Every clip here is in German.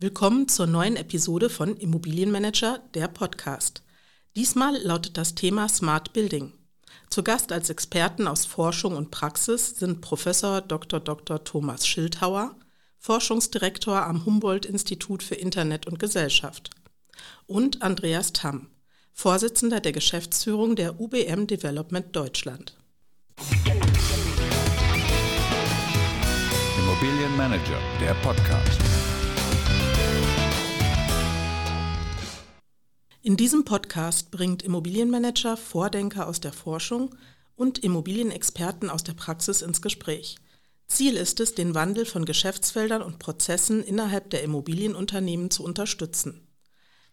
Willkommen zur neuen Episode von Immobilienmanager, der Podcast. Diesmal lautet das Thema Smart Building. Zu Gast als Experten aus Forschung und Praxis sind Professor Dr. Dr. Thomas Schildhauer, Forschungsdirektor am Humboldt-Institut für Internet und Gesellschaft, und Andreas Tamm, Vorsitzender der Geschäftsführung der UBM Development Deutschland. Immobilienmanager, der Podcast. In diesem Podcast bringt Immobilienmanager Vordenker aus der Forschung und Immobilienexperten aus der Praxis ins Gespräch. Ziel ist es, den Wandel von Geschäftsfeldern und Prozessen innerhalb der Immobilienunternehmen zu unterstützen.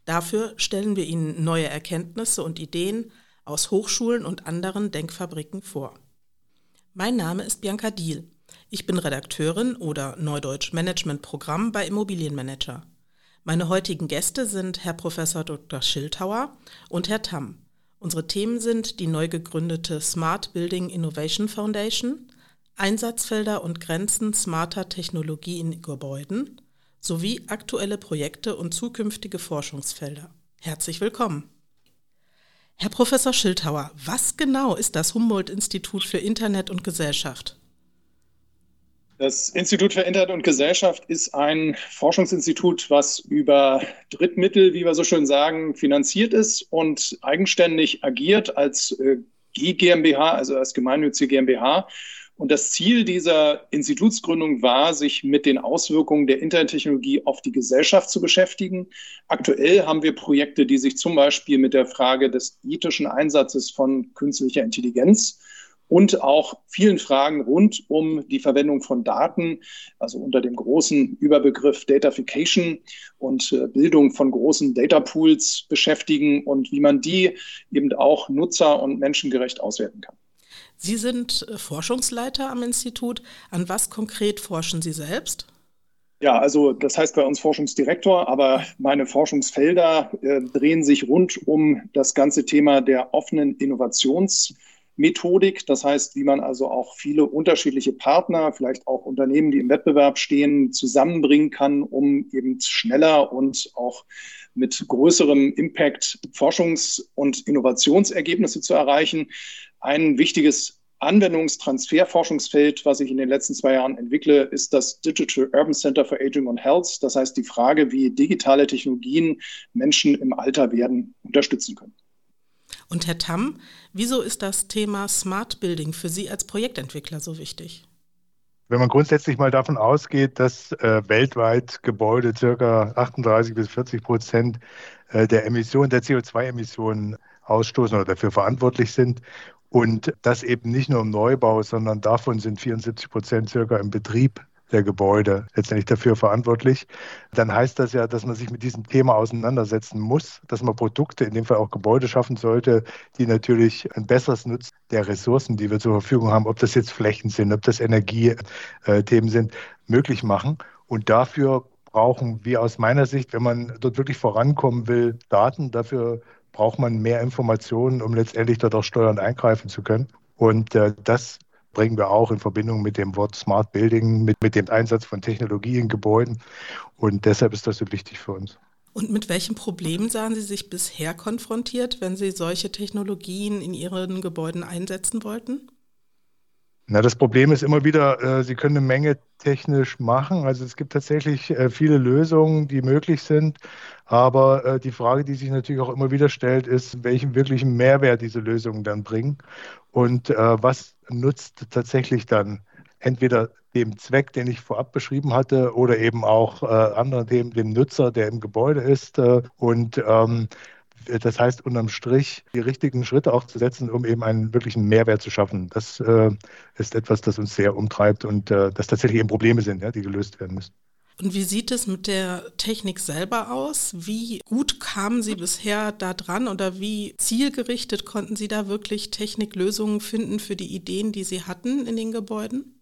Dafür stellen wir Ihnen neue Erkenntnisse und Ideen aus Hochschulen und anderen Denkfabriken vor. Mein Name ist Bianca Diel. Ich bin Redakteurin oder Neudeutsch Management Programm bei Immobilienmanager. Meine heutigen Gäste sind Herr Prof. Dr. Schildhauer und Herr Tamm. Unsere Themen sind die neu gegründete Smart Building Innovation Foundation, Einsatzfelder und Grenzen smarter Technologie in Gebäuden sowie aktuelle Projekte und zukünftige Forschungsfelder. Herzlich willkommen. Herr Professor Schildhauer, was genau ist das Humboldt-Institut für Internet und Gesellschaft? Das Institut für Internet und Gesellschaft ist ein Forschungsinstitut, was über Drittmittel, wie wir so schön sagen, finanziert ist und eigenständig agiert als äh, GmbH, also als gemeinnützige GmbH. Und das Ziel dieser Institutsgründung war, sich mit den Auswirkungen der Internettechnologie auf die Gesellschaft zu beschäftigen. Aktuell haben wir Projekte, die sich zum Beispiel mit der Frage des ethischen Einsatzes von künstlicher Intelligenz und auch vielen Fragen rund um die Verwendung von Daten, also unter dem großen Überbegriff Datafication und äh, Bildung von großen Datapools beschäftigen und wie man die eben auch nutzer- und menschengerecht auswerten kann. Sie sind äh, Forschungsleiter am Institut. An was konkret forschen Sie selbst? Ja, also das heißt bei uns Forschungsdirektor, aber meine Forschungsfelder äh, drehen sich rund um das ganze Thema der offenen Innovations- Methodik. Das heißt, wie man also auch viele unterschiedliche Partner, vielleicht auch Unternehmen, die im Wettbewerb stehen, zusammenbringen kann, um eben schneller und auch mit größerem Impact Forschungs- und Innovationsergebnisse zu erreichen. Ein wichtiges Anwendungstransferforschungsfeld, was ich in den letzten zwei Jahren entwickle, ist das Digital Urban Center for Aging and Health. Das heißt die Frage, wie digitale Technologien Menschen im Alter werden unterstützen können. Und Herr Tamm, wieso ist das Thema Smart Building für Sie als Projektentwickler so wichtig? Wenn man grundsätzlich mal davon ausgeht, dass äh, weltweit Gebäude circa 38 bis 40 Prozent äh, der Emissionen, der CO2-Emissionen ausstoßen oder dafür verantwortlich sind und das eben nicht nur im Neubau, sondern davon sind 74 Prozent circa im Betrieb der Gebäude letztendlich dafür verantwortlich, dann heißt das ja, dass man sich mit diesem Thema auseinandersetzen muss, dass man Produkte, in dem Fall auch Gebäude schaffen sollte, die natürlich ein besseres Nutzen der Ressourcen, die wir zur Verfügung haben, ob das jetzt Flächen sind, ob das Energiethemen sind, möglich machen. Und dafür brauchen wir aus meiner Sicht, wenn man dort wirklich vorankommen will, Daten. Dafür braucht man mehr Informationen, um letztendlich dort auch steuernd eingreifen zu können. Und äh, das bringen wir auch in Verbindung mit dem Wort Smart Building, mit, mit dem Einsatz von Technologie in Gebäuden. Und deshalb ist das so wichtig für uns. Und mit welchen Problemen sahen Sie sich bisher konfrontiert, wenn Sie solche Technologien in Ihren Gebäuden einsetzen wollten? Na, das Problem ist immer wieder, äh, Sie können eine Menge technisch machen. Also es gibt tatsächlich äh, viele Lösungen, die möglich sind. Aber äh, die Frage, die sich natürlich auch immer wieder stellt, ist, welchen wirklichen Mehrwert diese Lösungen dann bringen und äh, was nutzt tatsächlich dann entweder dem Zweck, den ich vorab beschrieben hatte, oder eben auch äh, anderen Themen, dem Nutzer, der im Gebäude ist. Äh, und ähm, das heißt, unterm Strich die richtigen Schritte auch zu setzen, um eben einen wirklichen Mehrwert zu schaffen. Das äh, ist etwas, das uns sehr umtreibt und äh, das tatsächlich eben Probleme sind, ja, die gelöst werden müssen. Und wie sieht es mit der Technik selber aus? Wie gut kamen Sie bisher da dran oder wie zielgerichtet konnten Sie da wirklich Techniklösungen finden für die Ideen, die Sie hatten in den Gebäuden?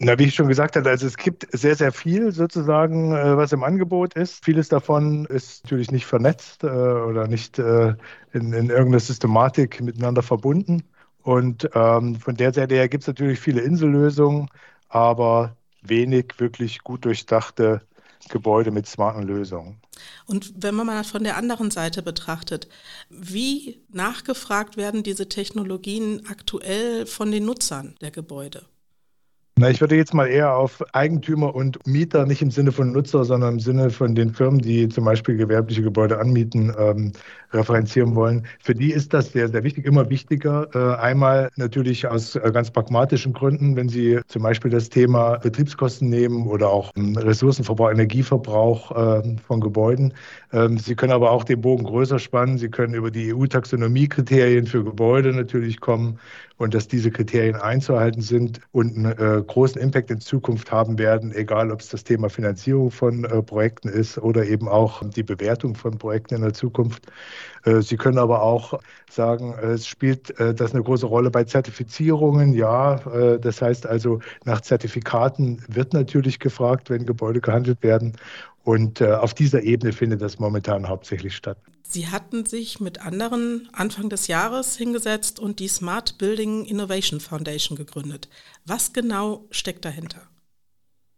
Na, wie ich schon gesagt hatte, also es gibt sehr, sehr viel sozusagen, äh, was im Angebot ist. Vieles davon ist natürlich nicht vernetzt äh, oder nicht äh, in, in irgendeiner Systematik miteinander verbunden. Und ähm, von der Seite her gibt es natürlich viele Insellösungen, aber wenig wirklich gut durchdachte Gebäude mit smarten Lösungen. Und wenn man mal von der anderen Seite betrachtet, wie nachgefragt werden diese Technologien aktuell von den Nutzern der Gebäude? Na, ich würde jetzt mal eher auf Eigentümer und Mieter, nicht im Sinne von Nutzer, sondern im Sinne von den Firmen, die zum Beispiel gewerbliche Gebäude anmieten, ähm, referenzieren wollen. Für die ist das sehr, sehr wichtig, immer wichtiger. Äh, einmal natürlich aus äh, ganz pragmatischen Gründen, wenn Sie zum Beispiel das Thema Betriebskosten nehmen oder auch ähm, Ressourcenverbrauch, Energieverbrauch äh, von Gebäuden. Ähm, Sie können aber auch den Bogen größer spannen. Sie können über die EU-Taxonomie-Kriterien für Gebäude natürlich kommen und dass diese Kriterien einzuhalten sind und einen äh, großen Impact in Zukunft haben werden, egal ob es das Thema Finanzierung von äh, Projekten ist oder eben auch die Bewertung von Projekten in der Zukunft. Äh, Sie können aber auch sagen, es spielt äh, das eine große Rolle bei Zertifizierungen. Ja, äh, das heißt also, nach Zertifikaten wird natürlich gefragt, wenn Gebäude gehandelt werden. Und auf dieser Ebene findet das momentan hauptsächlich statt. Sie hatten sich mit anderen Anfang des Jahres hingesetzt und die Smart Building Innovation Foundation gegründet. Was genau steckt dahinter?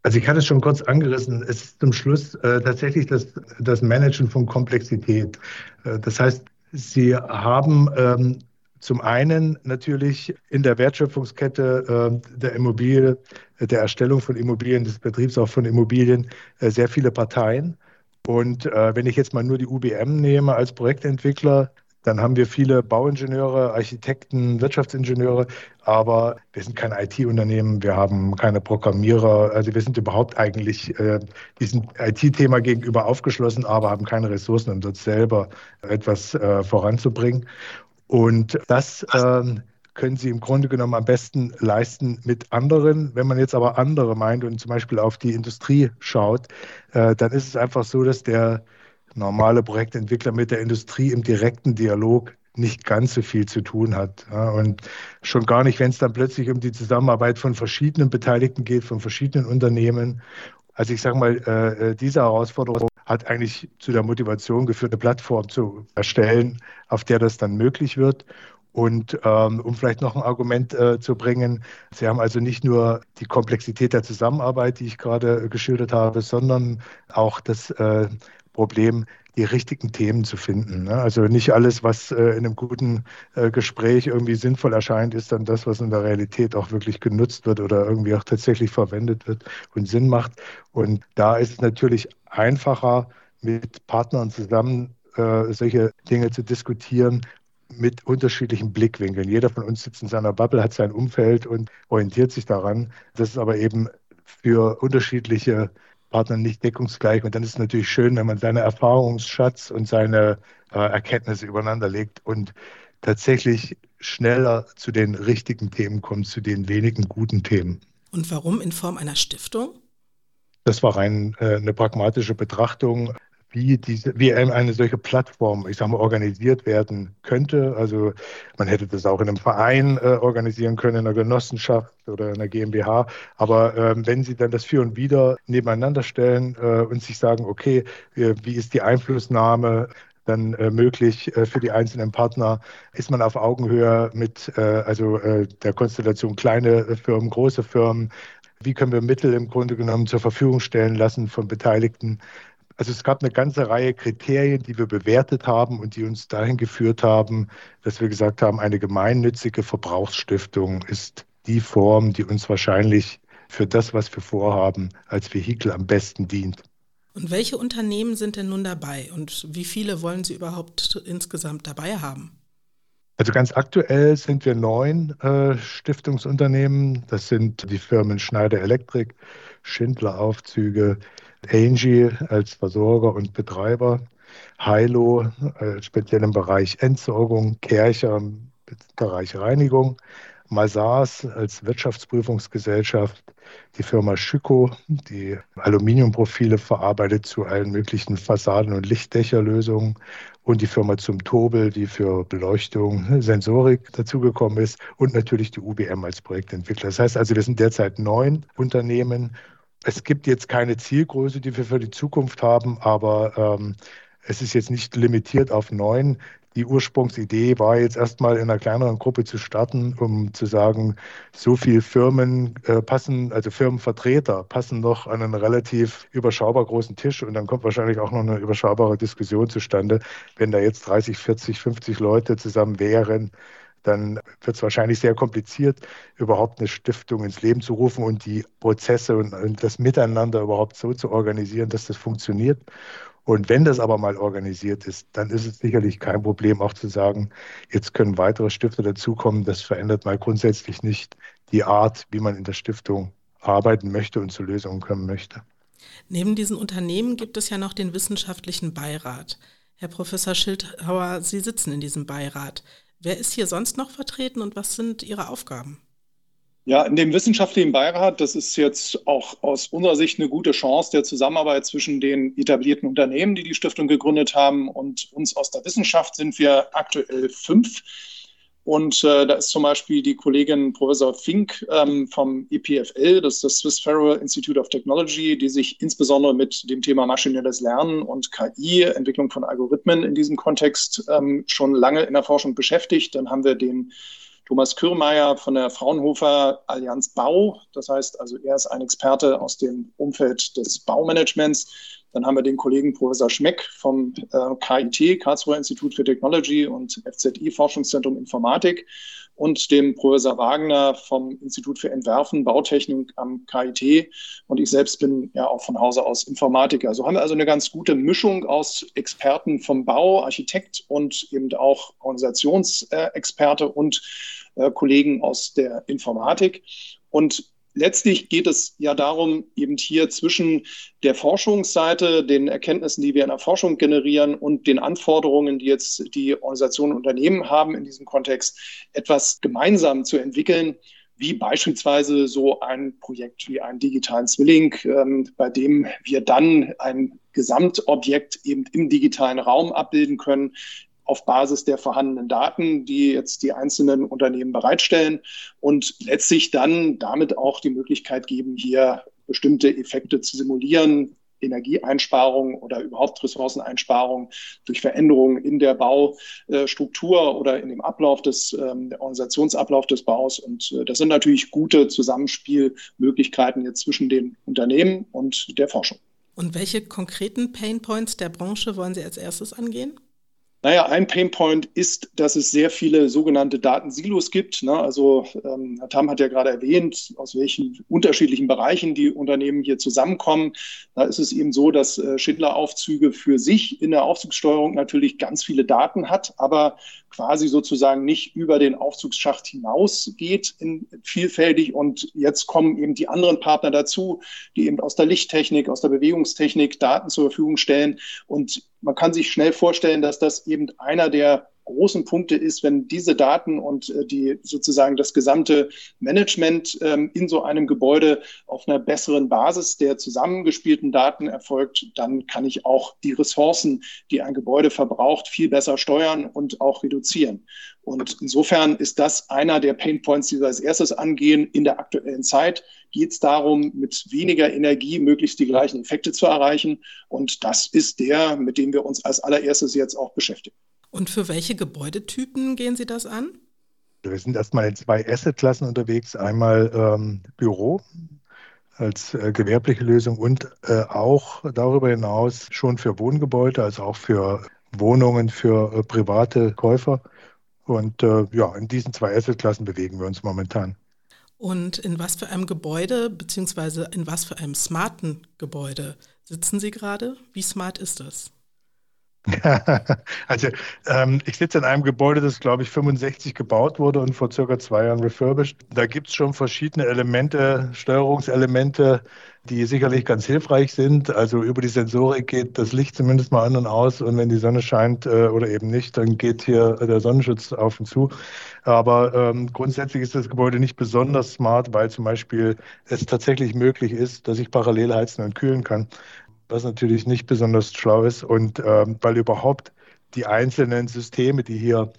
Also ich hatte es schon kurz angerissen. Es ist zum Schluss äh, tatsächlich das, das Managen von Komplexität. Äh, das heißt, Sie haben ähm, zum einen natürlich in der Wertschöpfungskette äh, der Immobilie, der Erstellung von Immobilien, des Betriebs auch von Immobilien äh, sehr viele Parteien. Und äh, wenn ich jetzt mal nur die UBM nehme als Projektentwickler, dann haben wir viele Bauingenieure, Architekten, Wirtschaftsingenieure, aber wir sind kein IT-Unternehmen, wir haben keine Programmierer, also wir sind überhaupt eigentlich äh, diesem IT-Thema gegenüber aufgeschlossen, aber haben keine Ressourcen, um dort selber etwas äh, voranzubringen. Und das äh, können sie im Grunde genommen am besten leisten mit anderen. Wenn man jetzt aber andere meint und zum Beispiel auf die Industrie schaut, äh, dann ist es einfach so, dass der normale Projektentwickler mit der Industrie im direkten Dialog nicht ganz so viel zu tun hat. Und schon gar nicht, wenn es dann plötzlich um die Zusammenarbeit von verschiedenen Beteiligten geht, von verschiedenen Unternehmen. Also ich sage mal, äh, äh, diese Herausforderung hat eigentlich zu der Motivation geführt, eine Plattform zu erstellen, auf der das dann möglich wird. Und ähm, um vielleicht noch ein Argument äh, zu bringen, Sie haben also nicht nur die Komplexität der Zusammenarbeit, die ich gerade geschildert habe, sondern auch das äh, Problem, die richtigen Themen zu finden. Ne? Also nicht alles, was äh, in einem guten äh, Gespräch irgendwie sinnvoll erscheint, ist dann das, was in der Realität auch wirklich genutzt wird oder irgendwie auch tatsächlich verwendet wird und Sinn macht. Und da ist es natürlich einfacher, mit Partnern zusammen äh, solche Dinge zu diskutieren, mit unterschiedlichen Blickwinkeln. Jeder von uns sitzt in seiner Bubble, hat sein Umfeld und orientiert sich daran. Das ist aber eben für unterschiedliche Partner nicht deckungsgleich. Und dann ist es natürlich schön, wenn man seine Erfahrungsschatz und seine äh, Erkenntnisse übereinander legt und tatsächlich schneller zu den richtigen Themen kommt, zu den wenigen guten Themen. Und warum in Form einer Stiftung? Das war rein äh, eine pragmatische Betrachtung wie, diese, wie eine solche Plattform, ich sage mal, organisiert werden könnte. Also man hätte das auch in einem Verein äh, organisieren können, in einer Genossenschaft oder in einer GmbH. Aber ähm, wenn Sie dann das Für und Wider nebeneinander stellen äh, und sich sagen, okay, äh, wie ist die Einflussnahme dann äh, möglich äh, für die einzelnen Partner? Ist man auf Augenhöhe mit äh, also der Konstellation kleine Firmen, große Firmen? Wie können wir Mittel im Grunde genommen zur Verfügung stellen lassen von Beteiligten? Also es gab eine ganze Reihe Kriterien, die wir bewertet haben und die uns dahin geführt haben, dass wir gesagt haben, eine gemeinnützige Verbrauchsstiftung ist die Form, die uns wahrscheinlich für das, was wir vorhaben, als Vehikel am besten dient. Und welche Unternehmen sind denn nun dabei und wie viele wollen Sie überhaupt insgesamt dabei haben? Also ganz aktuell sind wir neun äh, Stiftungsunternehmen. Das sind die Firmen Schneider Elektrik, Schindler Aufzüge, Angie als Versorger und Betreiber, Hilo äh, speziell im Bereich Entsorgung, Kercher im Bereich Reinigung, Masars als Wirtschaftsprüfungsgesellschaft, die Firma Schüko, die Aluminiumprofile verarbeitet zu allen möglichen Fassaden- und Lichtdächerlösungen und die Firma zum Tobel, die für Beleuchtung, Sensorik dazugekommen ist und natürlich die UBM als Projektentwickler. Das heißt also, wir sind derzeit neun Unternehmen es gibt jetzt keine Zielgröße, die wir für die Zukunft haben, aber ähm, es ist jetzt nicht limitiert auf neun. die Ursprungsidee war jetzt erstmal in einer kleineren Gruppe zu starten, um zu sagen, so viele Firmen äh, passen, also Firmenvertreter passen noch an einen relativ überschaubar großen Tisch und dann kommt wahrscheinlich auch noch eine überschaubare Diskussion zustande. Wenn da jetzt 30, 40, 50 Leute zusammen wären, dann wird es wahrscheinlich sehr kompliziert, überhaupt eine Stiftung ins Leben zu rufen und die Prozesse und, und das Miteinander überhaupt so zu organisieren, dass das funktioniert. Und wenn das aber mal organisiert ist, dann ist es sicherlich kein Problem, auch zu sagen, jetzt können weitere Stifter dazukommen. Das verändert mal grundsätzlich nicht die Art, wie man in der Stiftung arbeiten möchte und zu Lösungen kommen möchte. Neben diesen Unternehmen gibt es ja noch den wissenschaftlichen Beirat. Herr Professor Schildhauer, Sie sitzen in diesem Beirat. Wer ist hier sonst noch vertreten und was sind Ihre Aufgaben? Ja, in dem wissenschaftlichen Beirat, das ist jetzt auch aus unserer Sicht eine gute Chance der Zusammenarbeit zwischen den etablierten Unternehmen, die die Stiftung gegründet haben, und uns aus der Wissenschaft sind wir aktuell fünf. Und äh, da ist zum Beispiel die Kollegin Professor Fink ähm, vom EPFL, das ist das Swiss Federal Institute of Technology, die sich insbesondere mit dem Thema maschinelles Lernen und KI, Entwicklung von Algorithmen in diesem Kontext ähm, schon lange in der Forschung beschäftigt. Dann haben wir den Thomas Kürmeier von der Fraunhofer Allianz Bau. Das heißt also, er ist ein Experte aus dem Umfeld des Baumanagements. Dann haben wir den Kollegen Professor Schmeck vom äh, KIT, Karlsruher Institut für Technology und FZI Forschungszentrum Informatik und dem Professor Wagner vom Institut für Entwerfen, Bautechnik am KIT. Und ich selbst bin ja auch von Hause aus Informatiker. So haben wir also eine ganz gute Mischung aus Experten vom Bau, Architekt und eben auch Organisationsexperte und äh, Kollegen aus der Informatik. Und letztlich geht es ja darum, eben hier zwischen der Forschungsseite, den Erkenntnissen, die wir in der Forschung generieren und den Anforderungen, die jetzt die Organisationen und Unternehmen haben in diesem Kontext, etwas gemeinsam zu entwickeln, wie beispielsweise so ein Projekt wie einen digitalen Zwilling, ähm, bei dem wir dann ein Gesamtobjekt eben im digitalen Raum abbilden können, auf Basis der vorhandenen Daten, die jetzt die einzelnen Unternehmen bereitstellen und letztlich dann damit auch die Möglichkeit geben, hier bestimmte Effekte zu simulieren, Energieeinsparung oder überhaupt Ressourceneinsparung durch Veränderungen in der Baustruktur oder in dem Ablauf des ähm, Organisationsablauf des Baus. Und äh, das sind natürlich gute Zusammenspielmöglichkeiten jetzt zwischen den Unternehmen und der Forschung. Und welche konkreten Painpoints der Branche wollen Sie als erstes angehen? Naja, ein Painpoint ist, dass es sehr viele sogenannte Datensilos gibt. Ne? Also ähm, Herr Tam hat ja gerade erwähnt, aus welchen unterschiedlichen Bereichen die Unternehmen hier zusammenkommen. Da ist es eben so, dass äh, Schindler-Aufzüge für sich in der Aufzugssteuerung natürlich ganz viele Daten hat, aber quasi sozusagen nicht über den Aufzugsschacht hinausgeht in vielfältig. Und jetzt kommen eben die anderen Partner dazu, die eben aus der Lichttechnik, aus der Bewegungstechnik Daten zur Verfügung stellen. Und man kann sich schnell vorstellen, dass das eben einer der großen Punkte ist, wenn diese Daten und äh, die sozusagen das gesamte Management ähm, in so einem Gebäude auf einer besseren Basis der zusammengespielten Daten erfolgt, dann kann ich auch die Ressourcen, die ein Gebäude verbraucht, viel besser steuern und auch reduzieren. Und insofern ist das einer der Pain Points, die wir als erstes angehen. In der aktuellen Zeit geht es darum, mit weniger Energie möglichst die gleichen Effekte zu erreichen. Und das ist der, mit dem wir uns als allererstes jetzt auch beschäftigen. Und für welche Gebäudetypen gehen Sie das an? Wir sind erstmal in zwei Assetklassen unterwegs. Einmal ähm, Büro als äh, gewerbliche Lösung und äh, auch darüber hinaus schon für Wohngebäude, also auch für Wohnungen für äh, private Käufer. Und äh, ja, in diesen zwei Assetklassen bewegen wir uns momentan. Und in was für einem Gebäude, beziehungsweise in was für einem smarten Gebäude sitzen Sie gerade? Wie smart ist das? also ähm, ich sitze in einem Gebäude, das glaube ich 65 gebaut wurde und vor circa zwei Jahren refurbished. Da gibt es schon verschiedene Elemente, Steuerungselemente, die sicherlich ganz hilfreich sind. Also über die Sensorik geht das Licht zumindest mal an und aus und wenn die Sonne scheint äh, oder eben nicht, dann geht hier der Sonnenschutz auf und zu. Aber ähm, grundsätzlich ist das Gebäude nicht besonders smart, weil zum Beispiel es tatsächlich möglich ist, dass ich parallel heizen und kühlen kann was natürlich nicht besonders schlau ist und ähm, weil überhaupt die einzelnen Systeme, die hier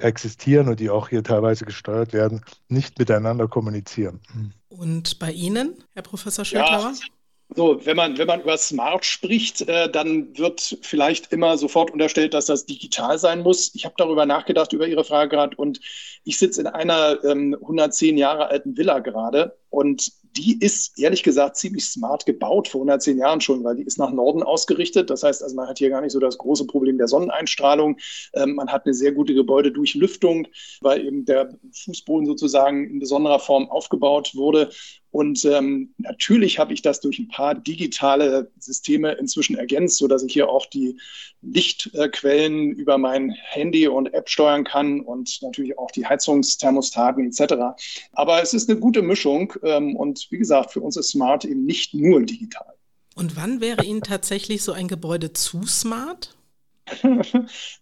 existieren und die auch hier teilweise gesteuert werden, nicht miteinander kommunizieren. Und bei Ihnen, Herr Professor Schildhauer? Ja. So, wenn man, wenn man über Smart spricht, äh, dann wird vielleicht immer sofort unterstellt, dass das digital sein muss. Ich habe darüber nachgedacht, über Ihre Frage gerade, und ich sitze in einer ähm, 110 Jahre alten Villa gerade und die ist ehrlich gesagt ziemlich smart gebaut vor 110 Jahren schon, weil die ist nach Norden ausgerichtet. Das heißt, also man hat hier gar nicht so das große Problem der Sonneneinstrahlung. Ähm, man hat eine sehr gute Gebäudedurchlüftung, weil eben der Fußboden sozusagen in besonderer Form aufgebaut wurde. Und ähm, natürlich habe ich das durch ein paar digitale Systeme inzwischen ergänzt, sodass ich hier auch die Lichtquellen über mein Handy und App steuern kann und natürlich auch die Heizungsthermostaten etc. Aber es ist eine gute Mischung ähm, und wie gesagt, für uns ist Smart eben nicht nur digital. Und wann wäre Ihnen tatsächlich so ein Gebäude zu smart?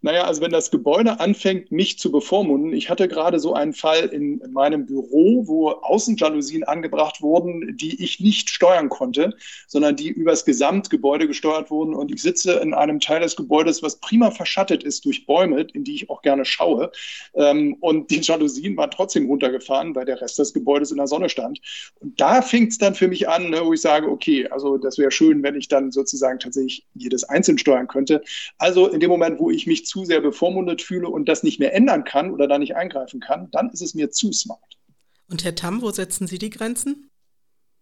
Naja, also wenn das Gebäude anfängt, mich zu bevormunden. Ich hatte gerade so einen Fall in meinem Büro, wo Außenjalousien angebracht wurden, die ich nicht steuern konnte, sondern die übers Gesamtgebäude gesteuert wurden. Und ich sitze in einem Teil des Gebäudes, was prima verschattet ist durch Bäume, in die ich auch gerne schaue. Ähm, und die Jalousien waren trotzdem runtergefahren, weil der Rest des Gebäudes in der Sonne stand. Und da fängt es dann für mich an, ne, wo ich sage, okay, also das wäre schön, wenn ich dann sozusagen tatsächlich jedes einzeln steuern könnte. Also in dem Moment, wo ich mich zu sehr bevormundet fühle und das nicht mehr ändern kann oder da nicht eingreifen kann, dann ist es mir zu smart. Und Herr Tam, wo setzen Sie die Grenzen?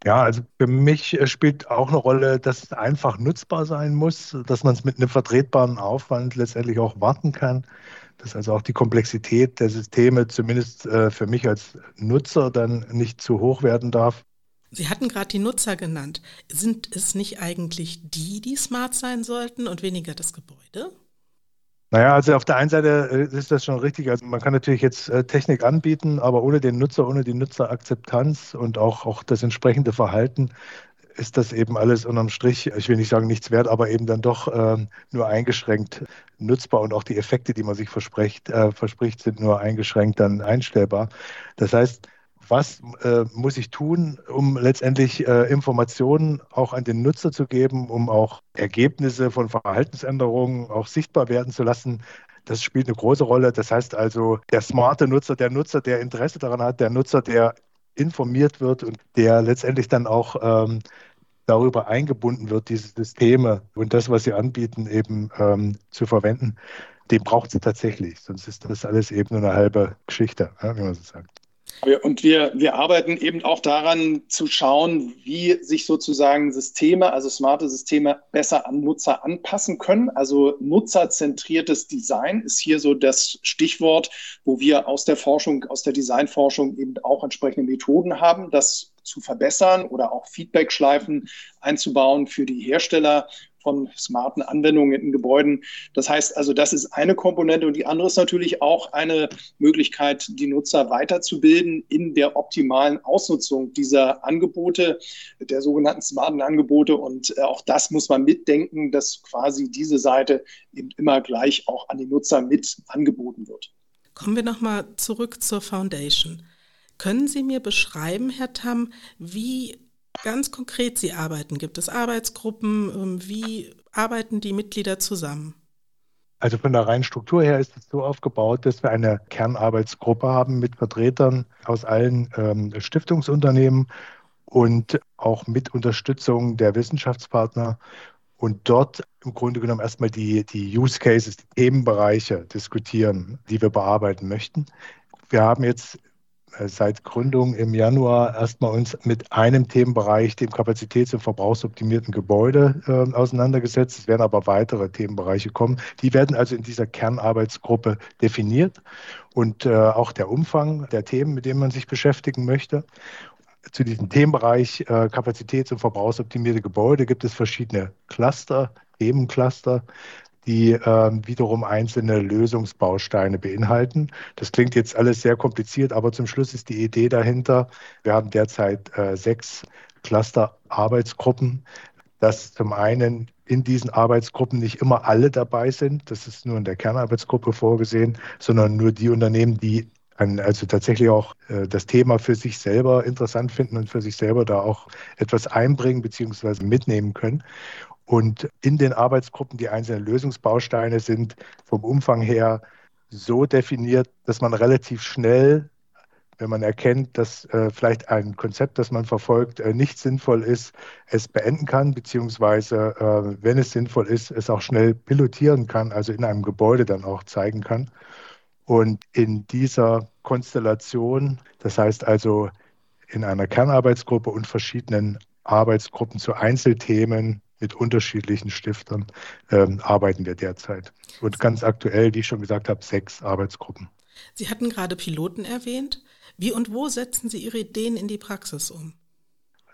Ja, also für mich spielt auch eine Rolle, dass es einfach nutzbar sein muss, dass man es mit einem vertretbaren Aufwand letztendlich auch warten kann, dass also auch die Komplexität der Systeme zumindest äh, für mich als Nutzer dann nicht zu hoch werden darf. Sie hatten gerade die Nutzer genannt. Sind es nicht eigentlich die, die smart sein sollten und weniger das Gebäude? Naja, also auf der einen Seite äh, ist das schon richtig. Also man kann natürlich jetzt äh, Technik anbieten, aber ohne den Nutzer, ohne die Nutzerakzeptanz und auch, auch das entsprechende Verhalten ist das eben alles unterm Strich, ich will nicht sagen nichts wert, aber eben dann doch äh, nur eingeschränkt nutzbar und auch die Effekte, die man sich verspricht, äh, verspricht, sind nur eingeschränkt dann einstellbar. Das heißt, was äh, muss ich tun, um letztendlich äh, Informationen auch an den Nutzer zu geben, um auch Ergebnisse von Verhaltensänderungen auch sichtbar werden zu lassen. Das spielt eine große Rolle. Das heißt also, der smarte Nutzer, der Nutzer, der Interesse daran hat, der Nutzer, der informiert wird und der letztendlich dann auch ähm, darüber eingebunden wird, diese Systeme und das, was sie anbieten, eben ähm, zu verwenden, den braucht es tatsächlich. Sonst ist das alles eben nur eine halbe Geschichte, ja, wie man so sagt. Und wir, wir arbeiten eben auch daran zu schauen, wie sich sozusagen Systeme, also smarte Systeme, besser an Nutzer anpassen können. Also nutzerzentriertes Design ist hier so das Stichwort, wo wir aus der Forschung, aus der Designforschung eben auch entsprechende Methoden haben, das zu verbessern oder auch Feedback-Schleifen einzubauen für die Hersteller von smarten Anwendungen in Gebäuden. Das heißt also, das ist eine Komponente und die andere ist natürlich auch eine Möglichkeit, die Nutzer weiterzubilden in der optimalen Ausnutzung dieser Angebote, der sogenannten smarten Angebote. Und äh, auch das muss man mitdenken, dass quasi diese Seite eben immer gleich auch an die Nutzer mit angeboten wird. Kommen wir nochmal zurück zur Foundation. Können Sie mir beschreiben, Herr Tam, wie ganz konkret Sie arbeiten? Gibt es Arbeitsgruppen? Ähm, wie arbeiten die Mitglieder zusammen? Also von der reinen Struktur her ist es so aufgebaut, dass wir eine Kernarbeitsgruppe haben mit Vertretern aus allen ähm, Stiftungsunternehmen und auch mit Unterstützung der Wissenschaftspartner und dort im Grunde genommen erstmal die, die Use Cases, die Themenbereiche diskutieren, die wir bearbeiten möchten. Wir haben jetzt seit Gründung im Januar erstmal uns mit einem Themenbereich, dem kapazitäts- und verbrauchsoptimierten Gebäude, äh, auseinandergesetzt. Es werden aber weitere Themenbereiche kommen. Die werden also in dieser Kernarbeitsgruppe definiert und äh, auch der Umfang der Themen, mit denen man sich beschäftigen möchte. Zu diesem Themenbereich äh, kapazitäts- und verbrauchsoptimierte Gebäude gibt es verschiedene Cluster, Themencluster die äh, wiederum einzelne Lösungsbausteine beinhalten. Das klingt jetzt alles sehr kompliziert, aber zum Schluss ist die Idee dahinter, wir haben derzeit äh, sechs Cluster-Arbeitsgruppen, dass zum einen in diesen Arbeitsgruppen nicht immer alle dabei sind, das ist nur in der Kernarbeitsgruppe vorgesehen, sondern nur die Unternehmen, die also tatsächlich auch äh, das Thema für sich selber interessant finden und für sich selber da auch etwas einbringen bzw. mitnehmen können. Und in den Arbeitsgruppen die einzelnen Lösungsbausteine sind vom Umfang her so definiert, dass man relativ schnell wenn man erkennt, dass äh, vielleicht ein Konzept, das man verfolgt, äh, nicht sinnvoll ist, es beenden kann, beziehungsweise, äh, wenn es sinnvoll ist, es auch schnell pilotieren kann, also in einem Gebäude dann auch zeigen kann. Und in dieser Konstellation, das heißt also in einer Kernarbeitsgruppe und verschiedenen Arbeitsgruppen zu Einzelthemen mit unterschiedlichen Stiftern, ähm, arbeiten wir derzeit. Und ganz aktuell, wie ich schon gesagt habe, sechs Arbeitsgruppen. Sie hatten gerade Piloten erwähnt. Wie und wo setzen Sie Ihre Ideen in die Praxis um?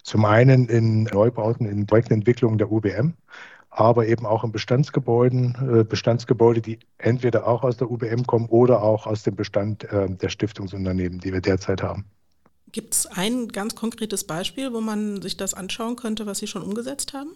Zum einen in Neubauten, in Projektentwicklung der UBM, aber eben auch in Bestandsgebäuden, äh, Bestandsgebäude, die entweder auch aus der UBM kommen oder auch aus dem Bestand äh, der Stiftungsunternehmen, die wir derzeit haben. Gibt es ein ganz konkretes Beispiel, wo man sich das anschauen könnte, was Sie schon umgesetzt haben?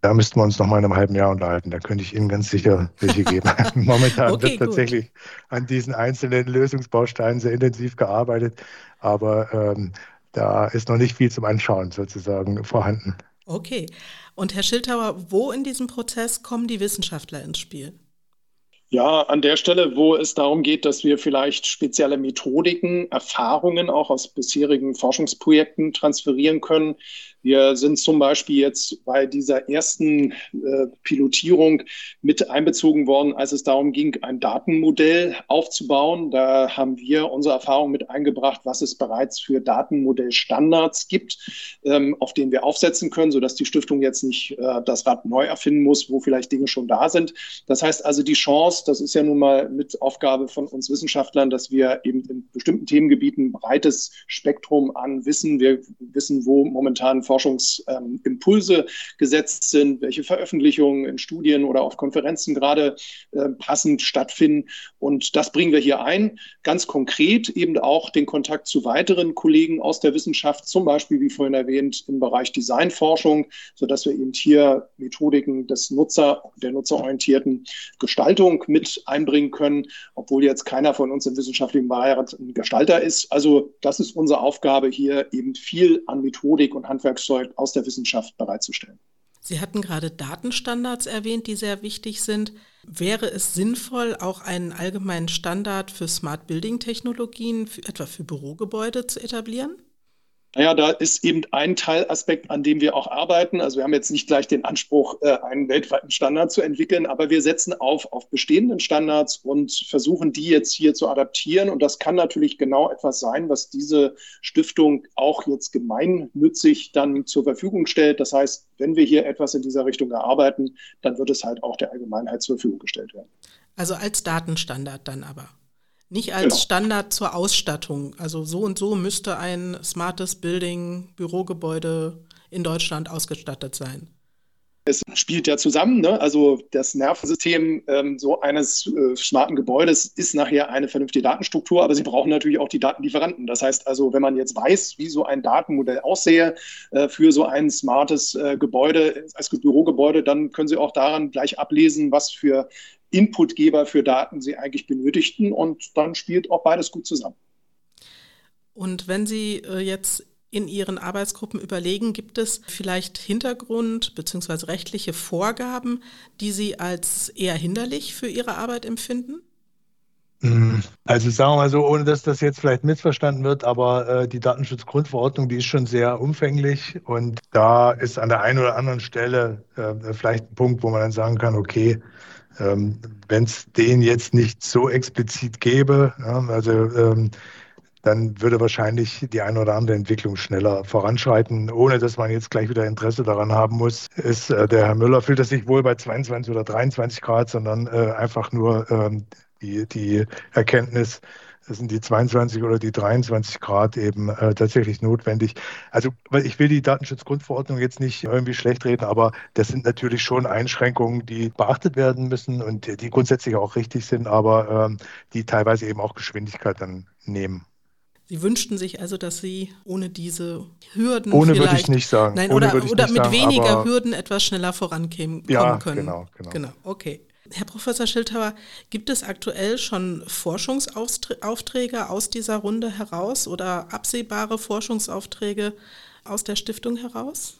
Da müssten wir uns noch mal in einem halben Jahr unterhalten. Da könnte ich Ihnen ganz sicher welche geben. Momentan okay, wird tatsächlich an diesen einzelnen Lösungsbausteinen sehr intensiv gearbeitet, aber ähm, da ist noch nicht viel zum Anschauen sozusagen vorhanden. Okay. Und Herr Schildhauer, wo in diesem Prozess kommen die Wissenschaftler ins Spiel? Ja, an der Stelle, wo es darum geht, dass wir vielleicht spezielle Methodiken, Erfahrungen auch aus bisherigen Forschungsprojekten transferieren können, wir sind zum Beispiel jetzt bei dieser ersten äh, Pilotierung mit einbezogen worden, als es darum ging, ein Datenmodell aufzubauen. Da haben wir unsere Erfahrung mit eingebracht, was es bereits für Datenmodellstandards gibt, ähm, auf denen wir aufsetzen können, sodass die Stiftung jetzt nicht äh, das Rad neu erfinden muss, wo vielleicht Dinge schon da sind. Das heißt also, die Chance, das ist ja nun mal mit Aufgabe von uns Wissenschaftlern, dass wir eben in bestimmten Themengebieten ein breites Spektrum an Wissen, wir wissen, wo momentan Forschungsimpulse gesetzt sind, welche Veröffentlichungen in Studien oder auf Konferenzen gerade äh, passend stattfinden. Und das bringen wir hier ein. Ganz konkret eben auch den Kontakt zu weiteren Kollegen aus der Wissenschaft, zum Beispiel, wie vorhin erwähnt, im Bereich Designforschung, sodass wir eben hier Methodiken des Nutzer, der nutzerorientierten Gestaltung mit einbringen können, obwohl jetzt keiner von uns im wissenschaftlichen Beirat ein Gestalter ist. Also das ist unsere Aufgabe hier eben viel an Methodik und Handwerk Werkzeug aus der Wissenschaft bereitzustellen. Sie hatten gerade Datenstandards erwähnt, die sehr wichtig sind. Wäre es sinnvoll, auch einen allgemeinen Standard für Smart Building Technologien, etwa für Bürogebäude, zu etablieren? Naja, da ist eben ein Teilaspekt, an dem wir auch arbeiten. Also wir haben jetzt nicht gleich den Anspruch, äh, einen weltweiten Standard zu entwickeln, aber wir setzen auf auf bestehenden Standards und versuchen, die jetzt hier zu adaptieren. Und das kann natürlich genau etwas sein, was diese Stiftung auch jetzt gemeinnützig dann zur Verfügung stellt. Das heißt, wenn wir hier etwas in dieser Richtung erarbeiten, dann wird es halt auch der Allgemeinheit zur Verfügung gestellt werden. Also als Datenstandard dann aber. Nicht als genau. Standard zur Ausstattung. Also so und so müsste ein smartes Building, Bürogebäude in Deutschland ausgestattet sein. Es spielt ja zusammen, ne? also das Nervensystem ähm, so eines äh, smarten Gebäudes ist nachher eine vernünftige Datenstruktur, aber sie brauchen natürlich auch die Datenlieferanten. Das heißt also, wenn man jetzt weiß, wie so ein Datenmodell aussehe äh, für so ein smartes äh, Gebäude als Bürogebäude, dann können Sie auch daran gleich ablesen, was für Inputgeber für Daten sie eigentlich benötigten. Und dann spielt auch beides gut zusammen. Und wenn Sie äh, jetzt in Ihren Arbeitsgruppen überlegen, gibt es vielleicht Hintergrund bzw. rechtliche Vorgaben, die Sie als eher hinderlich für Ihre Arbeit empfinden? Mm, also sagen wir mal so, ohne dass das jetzt vielleicht missverstanden wird, aber äh, die Datenschutzgrundverordnung, die ist schon sehr umfänglich und da ist an der einen oder anderen Stelle äh, vielleicht ein Punkt, wo man dann sagen kann, okay, ähm, Wenn es den jetzt nicht so explizit gäbe, ja, also ähm, dann würde wahrscheinlich die eine oder andere Entwicklung schneller voranschreiten, ohne dass man jetzt gleich wieder Interesse daran haben muss. Ist äh, der Herr Müller fühlt er sich wohl bei 22 oder 23 Grad, sondern äh, einfach nur ähm, die, die Erkenntnis, sind die 22 oder die 23 Grad eben äh, tatsächlich notwendig. Also weil ich will die Datenschutzgrundverordnung jetzt nicht irgendwie schlecht reden, aber das sind natürlich schon Einschränkungen, die beachtet werden müssen und die grundsätzlich auch richtig sind, aber ähm, die teilweise eben auch Geschwindigkeit dann nehmen. Sie wünschten sich also, dass Sie ohne diese Hürden ohne würde ich nicht sagen. Nein, ohne oder, oder mit sagen, weniger Hürden etwas schneller vorankommen ja, können. Genau, genau. Genau, okay. Herr Professor Schildhauer, gibt es aktuell schon Forschungsaufträge aus dieser Runde heraus oder absehbare Forschungsaufträge aus der Stiftung heraus?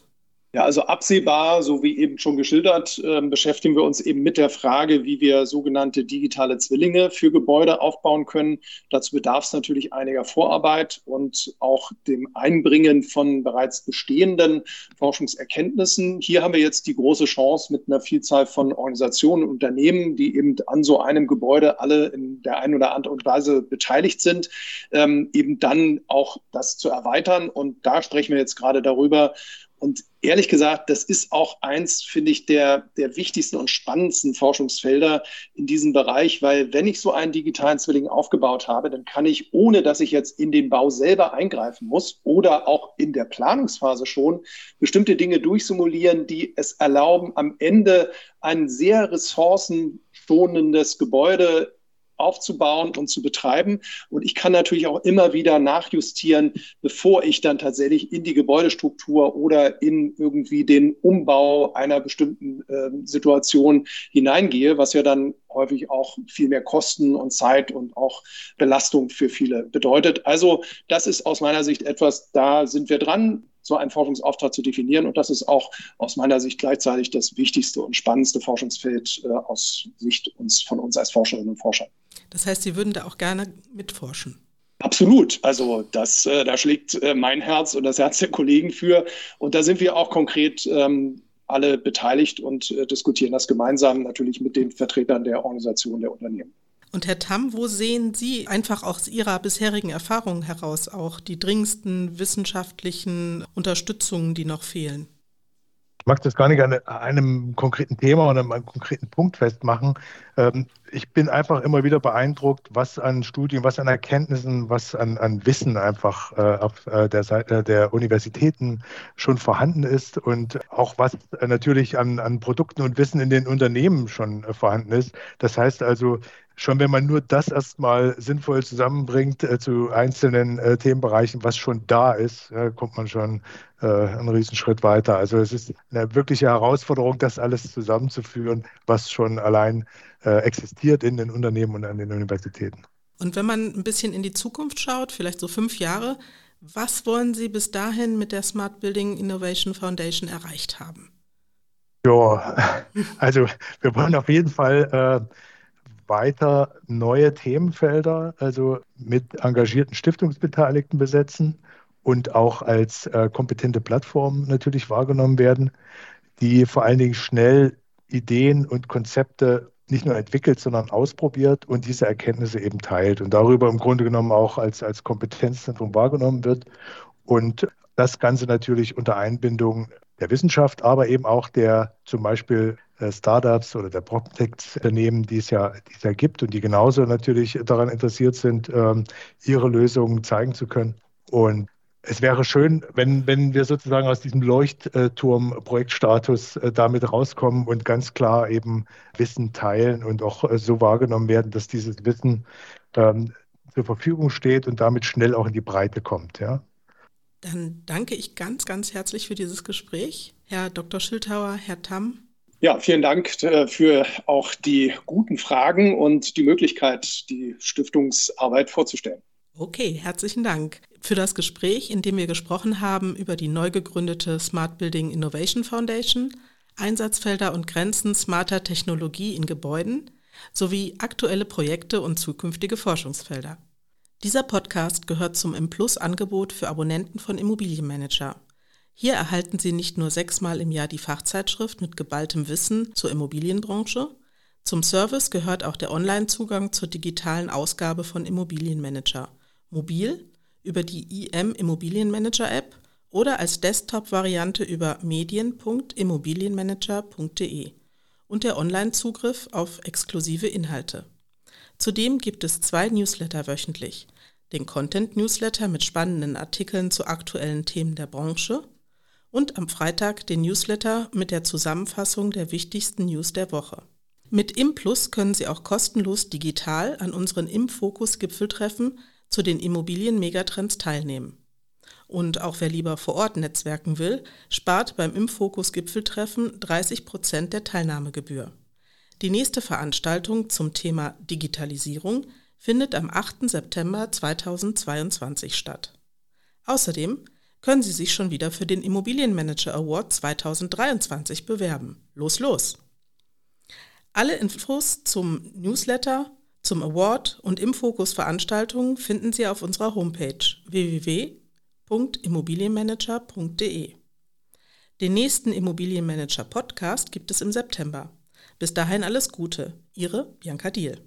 Ja, also absehbar, so wie eben schon geschildert, äh, beschäftigen wir uns eben mit der Frage, wie wir sogenannte digitale Zwillinge für Gebäude aufbauen können. Dazu bedarf es natürlich einiger Vorarbeit und auch dem Einbringen von bereits bestehenden Forschungserkenntnissen. Hier haben wir jetzt die große Chance mit einer Vielzahl von Organisationen und Unternehmen, die eben an so einem Gebäude alle in der einen oder anderen Weise beteiligt sind, ähm, eben dann auch das zu erweitern. Und da sprechen wir jetzt gerade darüber, und ehrlich gesagt, das ist auch eins, finde ich, der, der wichtigsten und spannendsten Forschungsfelder in diesem Bereich, weil wenn ich so einen digitalen Zwilling aufgebaut habe, dann kann ich, ohne dass ich jetzt in den Bau selber eingreifen muss oder auch in der Planungsphase schon, bestimmte Dinge durchsimulieren, die es erlauben, am Ende ein sehr ressourcenschonendes Gebäude aufzubauen und zu betreiben. Und ich kann natürlich auch immer wieder nachjustieren, bevor ich dann tatsächlich in die Gebäudestruktur oder in irgendwie den Umbau einer bestimmten äh, Situation hineingehe, was ja dann häufig auch viel mehr Kosten und Zeit und auch Belastung für viele bedeutet. Also das ist aus meiner Sicht etwas, da sind wir dran so einen Forschungsauftrag zu definieren. Und das ist auch aus meiner Sicht gleichzeitig das wichtigste und spannendste Forschungsfeld äh, aus Sicht uns, von uns als Forscherinnen und Forscher. Das heißt, Sie würden da auch gerne mitforschen. Absolut. Also das, äh, da schlägt äh, mein Herz und das Herz der Kollegen für. Und da sind wir auch konkret ähm, alle beteiligt und äh, diskutieren das gemeinsam natürlich mit den Vertretern der Organisation der Unternehmen. Und Herr Tamm, wo sehen Sie einfach aus Ihrer bisherigen Erfahrung heraus auch die dringendsten wissenschaftlichen Unterstützungen, die noch fehlen? Ich mag das gar nicht an einem konkreten Thema oder an einem konkreten Punkt festmachen. Ähm, ich bin einfach immer wieder beeindruckt, was an Studien, was an Erkenntnissen, was an, an Wissen einfach äh, auf äh, der Seite der Universitäten schon vorhanden ist und auch was natürlich an, an Produkten und Wissen in den Unternehmen schon vorhanden ist. Das heißt also, schon wenn man nur das erstmal sinnvoll zusammenbringt äh, zu einzelnen äh, Themenbereichen, was schon da ist, äh, kommt man schon äh, einen Riesenschritt weiter. Also es ist eine wirkliche Herausforderung, das alles zusammenzuführen, was schon allein äh, existiert in den Unternehmen und an den Universitäten. Und wenn man ein bisschen in die Zukunft schaut, vielleicht so fünf Jahre, was wollen Sie bis dahin mit der Smart Building Innovation Foundation erreicht haben? Ja, also wir wollen auf jeden Fall äh, weiter neue Themenfelder, also mit engagierten Stiftungsbeteiligten besetzen und auch als äh, kompetente Plattform natürlich wahrgenommen werden, die vor allen Dingen schnell Ideen und Konzepte nicht nur entwickelt, sondern ausprobiert und diese Erkenntnisse eben teilt und darüber im Grunde genommen auch als, als Kompetenzzentrum wahrgenommen wird. Und das Ganze natürlich unter Einbindung der Wissenschaft, aber eben auch der zum Beispiel Startups oder der PropTech-Unternehmen, die es ja, die es ja gibt und die genauso natürlich daran interessiert sind, ähm, ihre Lösungen zeigen zu können. Und es wäre schön, wenn, wenn wir sozusagen aus diesem Leuchtturm-Projektstatus äh, damit rauskommen und ganz klar eben Wissen teilen und auch äh, so wahrgenommen werden, dass dieses Wissen ähm, zur Verfügung steht und damit schnell auch in die Breite kommt. Ja. Dann danke ich ganz, ganz herzlich für dieses Gespräch. Herr Dr. Schildhauer, Herr Tamm. Ja, vielen Dank äh, für auch die guten Fragen und die Möglichkeit, die Stiftungsarbeit vorzustellen. Okay, herzlichen Dank für das Gespräch, in dem wir gesprochen haben über die neu gegründete Smart Building Innovation Foundation, Einsatzfelder und Grenzen smarter Technologie in Gebäuden sowie aktuelle Projekte und zukünftige Forschungsfelder. Dieser Podcast gehört zum M-Plus-Angebot für Abonnenten von Immobilienmanager. Hier erhalten Sie nicht nur sechsmal im Jahr die Fachzeitschrift mit geballtem Wissen zur Immobilienbranche, zum Service gehört auch der Online-Zugang zur digitalen Ausgabe von Immobilienmanager, mobil über die IM Immobilienmanager App oder als Desktop-Variante über medien.immobilienmanager.de und der Online-Zugriff auf exklusive Inhalte. Zudem gibt es zwei Newsletter wöchentlich. Den Content-Newsletter mit spannenden Artikeln zu aktuellen Themen der Branche und am Freitag den Newsletter mit der Zusammenfassung der wichtigsten News der Woche. Mit ImPlus können Sie auch kostenlos digital an unseren Im-Fokus-Gipfeltreffen zu den Immobilien-Megatrends teilnehmen. Und auch wer lieber vor Ort netzwerken will, spart beim Im-Fokus-Gipfeltreffen 30 Prozent der Teilnahmegebühr. Die nächste Veranstaltung zum Thema Digitalisierung findet am 8. September 2022 statt. Außerdem können Sie sich schon wieder für den Immobilienmanager Award 2023 bewerben. Los, los! Alle Infos zum Newsletter, zum Award und im Fokus Veranstaltungen finden Sie auf unserer Homepage www.immobilienmanager.de. Den nächsten Immobilienmanager Podcast gibt es im September. Bis dahin alles Gute. Ihre Bianca Diel.